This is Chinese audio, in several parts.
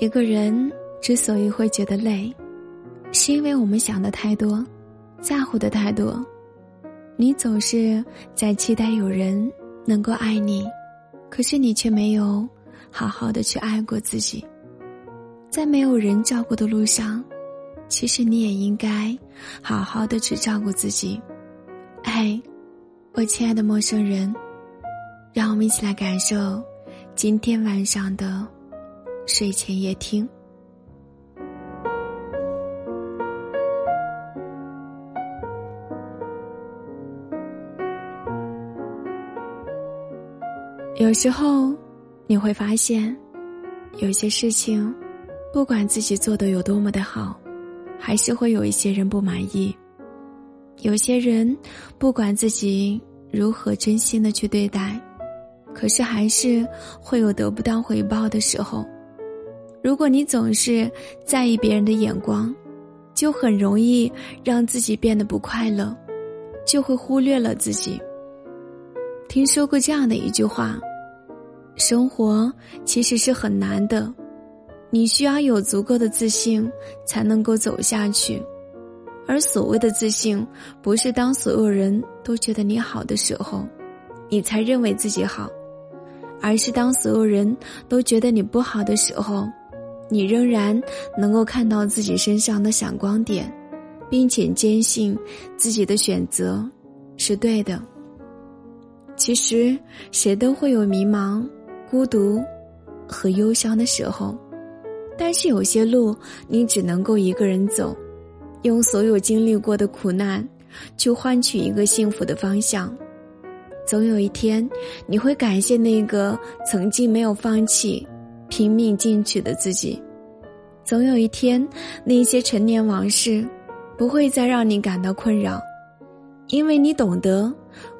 一个人之所以会觉得累，是因为我们想的太多，在乎的太多。你总是在期待有人能够爱你，可是你却没有好好的去爱过自己。在没有人照顾的路上，其实你也应该好好的去照顾自己。嘿，我亲爱的陌生人，让我们一起来感受今天晚上的。睡前夜听。有时候你会发现，有些事情，不管自己做的有多么的好，还是会有一些人不满意。有些人，不管自己如何真心的去对待，可是还是会有得不到回报的时候。如果你总是在意别人的眼光，就很容易让自己变得不快乐，就会忽略了自己。听说过这样的一句话：生活其实是很难的，你需要有足够的自信才能够走下去。而所谓的自信，不是当所有人都觉得你好的时候，你才认为自己好，而是当所有人都觉得你不好的时候。你仍然能够看到自己身上的闪光点，并且坚信自己的选择是对的。其实，谁都会有迷茫、孤独和忧伤的时候，但是有些路你只能够一个人走，用所有经历过的苦难去换取一个幸福的方向。总有一天，你会感谢那个曾经没有放弃。拼命进取的自己，总有一天，那些陈年往事不会再让你感到困扰，因为你懂得，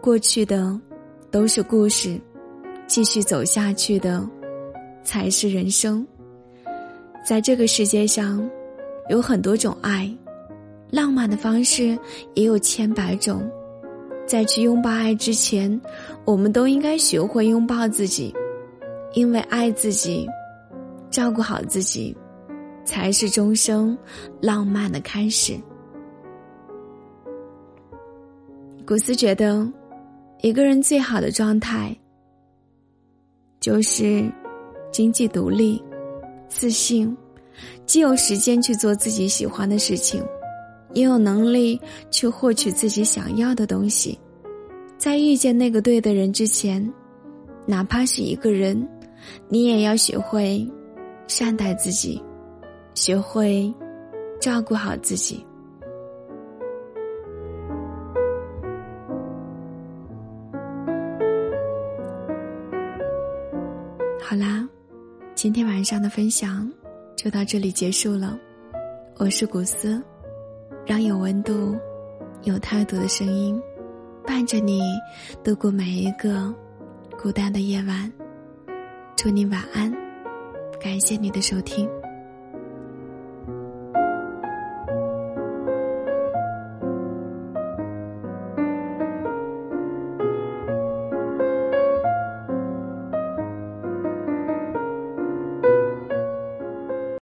过去的都是故事，继续走下去的才是人生。在这个世界上，有很多种爱，浪漫的方式也有千百种。在去拥抱爱之前，我们都应该学会拥抱自己，因为爱自己。照顾好自己，才是终生浪漫的开始。古斯觉得，一个人最好的状态，就是经济独立、自信，既有时间去做自己喜欢的事情，也有能力去获取自己想要的东西。在遇见那个对的人之前，哪怕是一个人，你也要学会。善待自己，学会照顾好自己。好啦，今天晚上的分享就到这里结束了。我是古斯，让有温度、有态度的声音伴着你度过每一个孤单的夜晚。祝你晚安。感谢你的收听。